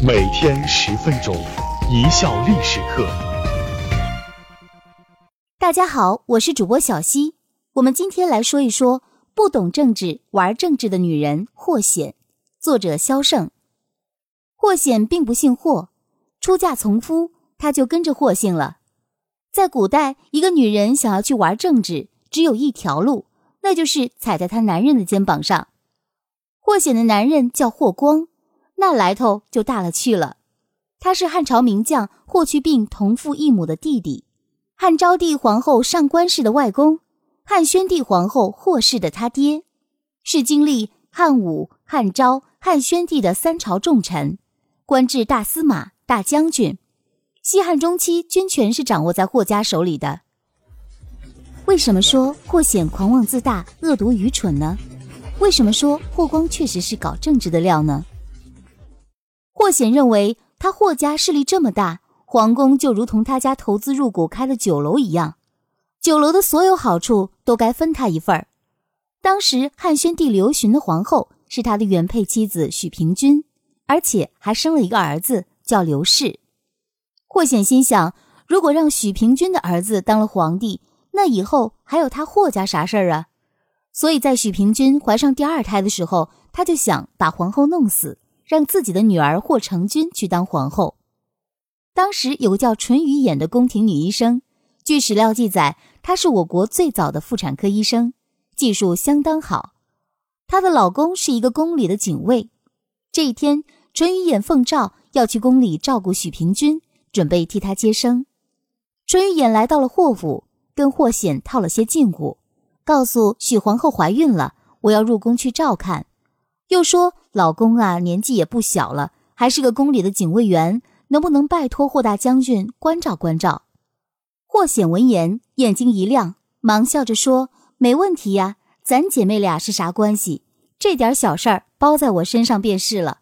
每天十分钟，一笑历史课。大家好，我是主播小溪。我们今天来说一说不懂政治、玩政治的女人霍显。作者萧胜。霍显并不姓霍，出嫁从夫，他就跟着霍姓了。在古代，一个女人想要去玩政治，只有一条路，那就是踩在她男人的肩膀上。霍显的男人叫霍光。那来头就大了去了，他是汉朝名将霍去病同父异母的弟弟，汉昭帝皇后上官氏的外公，汉宣帝皇后霍氏的他爹，是经历汉武、汉昭、汉宣帝的三朝重臣，官至大司马、大将军。西汉中期，军权是掌握在霍家手里的。为什么说霍显狂妄自大、恶毒愚蠢呢？为什么说霍光确实是搞政治的料呢？霍显认为，他霍家势力这么大，皇宫就如同他家投资入股开的酒楼一样，酒楼的所有好处都该分他一份儿。当时汉宣帝刘询的皇后是他的原配妻子许平君，而且还生了一个儿子叫刘氏。霍显心想，如果让许平君的儿子当了皇帝，那以后还有他霍家啥事儿啊？所以在许平君怀上第二胎的时候，他就想把皇后弄死。让自己的女儿霍成君去当皇后。当时有个叫淳于衍的宫廷女医生，据史料记载，她是我国最早的妇产科医生，技术相当好。她的老公是一个宫里的警卫。这一天，淳于衍奉诏要去宫里照顾许平君，准备替她接生。淳于衍来到了霍府，跟霍显套了些近乎，告诉许皇后怀孕了，我要入宫去照看。又说：“老公啊，年纪也不小了，还是个宫里的警卫员，能不能拜托霍大将军关照关照？”霍显闻言，眼睛一亮，忙笑着说：“没问题呀，咱姐妹俩是啥关系？这点小事儿包在我身上便是了。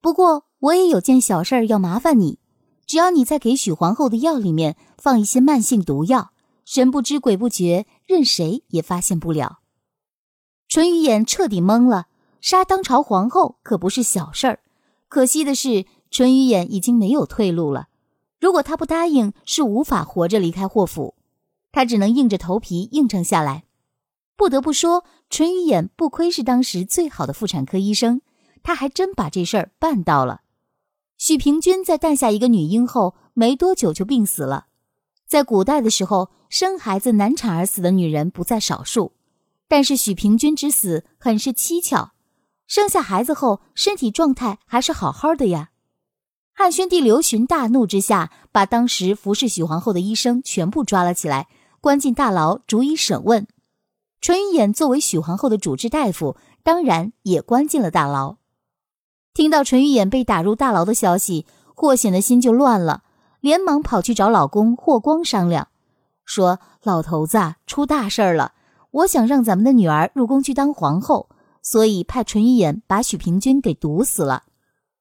不过我也有件小事儿要麻烦你，只要你在给许皇后的药里面放一些慢性毒药，神不知鬼不觉，任谁也发现不了。”淳于衍彻底懵了。杀当朝皇后可不是小事儿，可惜的是，淳于衍已经没有退路了。如果他不答应，是无法活着离开霍府。他只能硬着头皮应承下来。不得不说，淳于衍不愧是当时最好的妇产科医生，他还真把这事儿办到了。许平君在诞下一个女婴后，没多久就病死了。在古代的时候，生孩子难产而死的女人不在少数，但是许平君之死很是蹊跷。生下孩子后，身体状态还是好好的呀。汉宣帝刘询大怒之下，把当时服侍许皇后的医生全部抓了起来，关进大牢，逐一审问。淳于衍作为许皇后的主治大夫，当然也关进了大牢。听到淳于衍被打入大牢的消息，霍显的心就乱了，连忙跑去找老公霍光商量，说：“老头子，出大事了！我想让咱们的女儿入宫去当皇后。”所以派淳于衍把许平君给毒死了。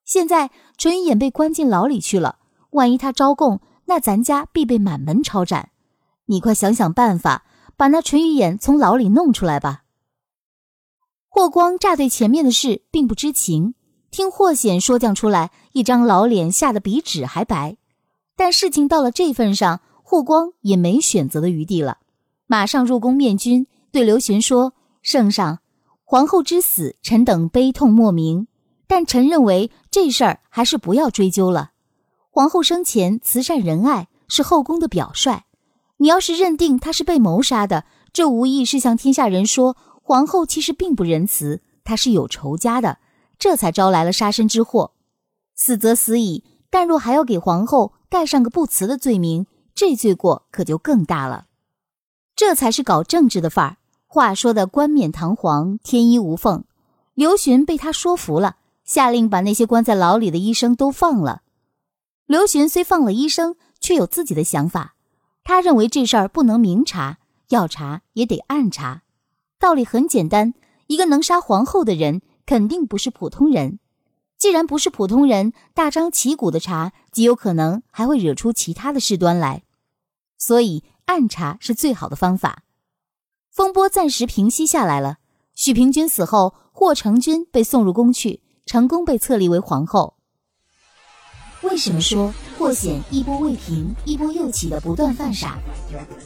现在淳于衍被关进牢里去了，万一他招供，那咱家必被满门抄斩。你快想想办法，把那淳于衍从牢里弄出来吧。霍光乍对前面的事并不知情，听霍显说将出来，一张老脸吓得比纸还白。但事情到了这份上，霍光也没选择的余地了，马上入宫面君，对刘询说：“圣上。”皇后之死，臣等悲痛莫名。但臣认为这事儿还是不要追究了。皇后生前慈善仁爱，是后宫的表率。你要是认定她是被谋杀的，这无疑是向天下人说皇后其实并不仁慈，她是有仇家的，这才招来了杀身之祸。死则死矣，但若还要给皇后盖上个不慈的罪名，这罪过可就更大了。这才是搞政治的范儿。话说的冠冕堂皇，天衣无缝。刘询被他说服了，下令把那些关在牢里的医生都放了。刘询虽放了医生，却有自己的想法。他认为这事儿不能明查，要查也得暗查。道理很简单，一个能杀皇后的人，肯定不是普通人。既然不是普通人，大张旗鼓的查，极有可能还会惹出其他的事端来。所以暗查是最好的方法。风波暂时平息下来了。许平君死后，霍成君被送入宫去，成功被册立为皇后。为什么说霍显一波未平，一波又起的不断犯傻？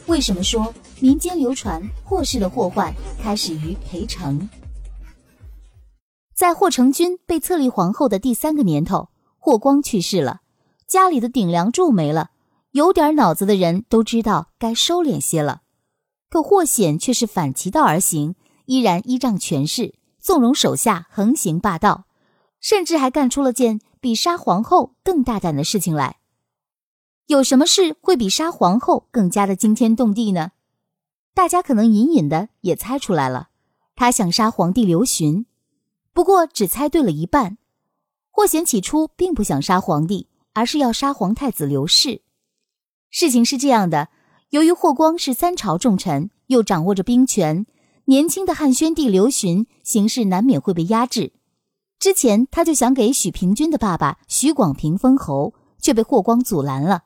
为什么说民间流传霍氏的祸患开始于裴成？在霍成君被册立皇后的第三个年头，霍光去世了，家里的顶梁柱没了，有点脑子的人都知道该收敛些了。可霍显却是反其道而行，依然依仗权势，纵容手下横行霸道，甚至还干出了件。比杀皇后更大胆的事情来，有什么事会比杀皇后更加的惊天动地呢？大家可能隐隐的也猜出来了，他想杀皇帝刘询，不过只猜对了一半。霍显起初并不想杀皇帝，而是要杀皇太子刘氏。事情是这样的，由于霍光是三朝重臣，又掌握着兵权，年轻的汉宣帝刘询行事难免会被压制。之前他就想给许平君的爸爸许广平封侯，却被霍光阻拦了。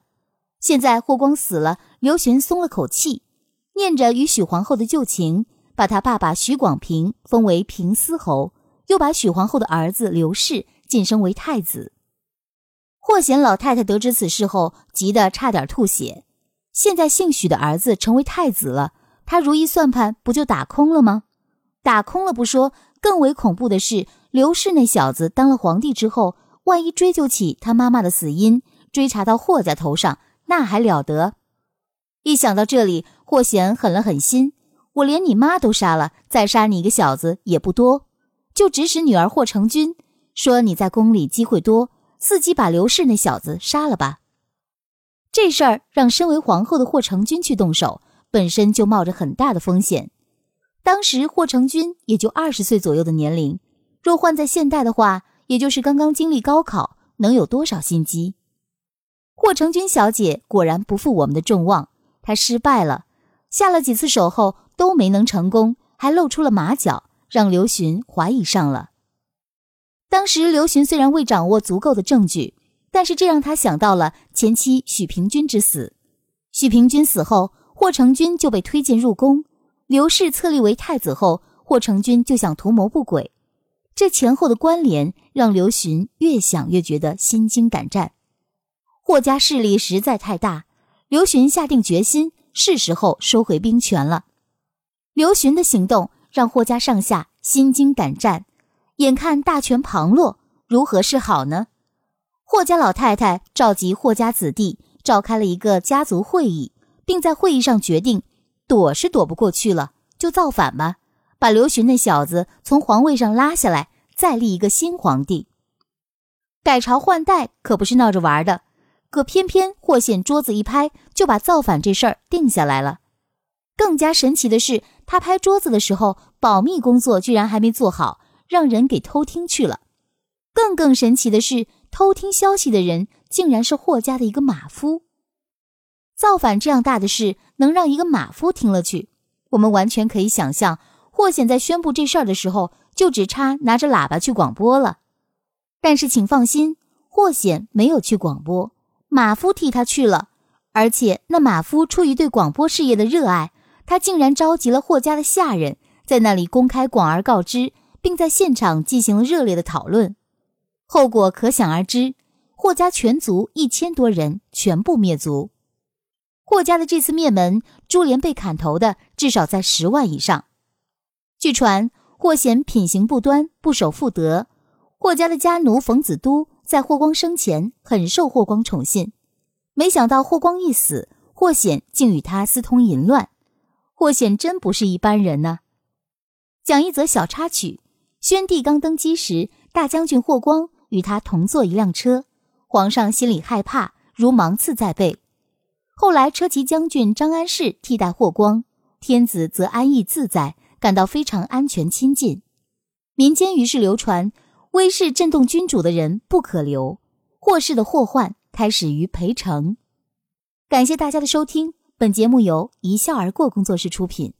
现在霍光死了，刘询松了口气，念着与许皇后的旧情，把他爸爸许广平封为平思侯，又把许皇后的儿子刘氏晋升为太子。霍显老太太得知此事后，急得差点吐血。现在姓许的儿子成为太子了，他如意算盘不就打空了吗？打空了不说，更为恐怖的是。刘氏那小子当了皇帝之后，万一追究起他妈妈的死因，追查到霍家头上，那还了得！一想到这里，霍显狠了狠心：我连你妈都杀了，再杀你一个小子也不多，就指使女儿霍成君，说你在宫里机会多，伺机把刘氏那小子杀了吧。这事儿让身为皇后的霍成君去动手，本身就冒着很大的风险。当时霍成君也就二十岁左右的年龄。若换在现代的话，也就是刚刚经历高考，能有多少心机？霍成君小姐果然不负我们的众望，她失败了，下了几次手后都没能成功，还露出了马脚，让刘询怀疑上了。当时刘询虽然未掌握足够的证据，但是这让他想到了前妻许平君之死。许平君死后，霍成君就被推荐入宫，刘氏册立为太子后，霍成君就想图谋不轨。这前后的关联让刘询越想越觉得心惊胆战。霍家势力实在太大，刘询下定决心，是时候收回兵权了。刘询的行动让霍家上下心惊胆战，眼看大权旁落，如何是好呢？霍家老太太召集霍家子弟，召开了一个家族会议，并在会议上决定：躲是躲不过去了，就造反吧。把刘询那小子从皇位上拉下来，再立一个新皇帝。改朝换代可不是闹着玩的，可偏偏霍显桌子一拍，就把造反这事儿定下来了。更加神奇的是，他拍桌子的时候，保密工作居然还没做好，让人给偷听去了。更更神奇的是，偷听消息的人竟然是霍家的一个马夫。造反这样大的事，能让一个马夫听了去，我们完全可以想象。霍显在宣布这事儿的时候，就只差拿着喇叭去广播了。但是请放心，霍显没有去广播，马夫替他去了。而且那马夫出于对广播事业的热爱，他竟然召集了霍家的下人，在那里公开广而告之，并在现场进行了热烈的讨论。后果可想而知，霍家全族一千多人全部灭族。霍家的这次灭门，株连被砍头的至少在十万以上。据传，霍显品行不端，不守妇德。霍家的家奴冯子都在霍光生前很受霍光宠信，没想到霍光一死，霍显竟与他私通淫乱。霍显真不是一般人呢。讲一则小插曲：宣帝刚登基时，大将军霍光与他同坐一辆车，皇上心里害怕，如芒刺在背。后来车骑将军张安世替代霍光，天子则安逸自在。感到非常安全亲近，民间于是流传：威势震动君主的人不可留。霍氏的祸患开始于裴城。感谢大家的收听，本节目由一笑而过工作室出品。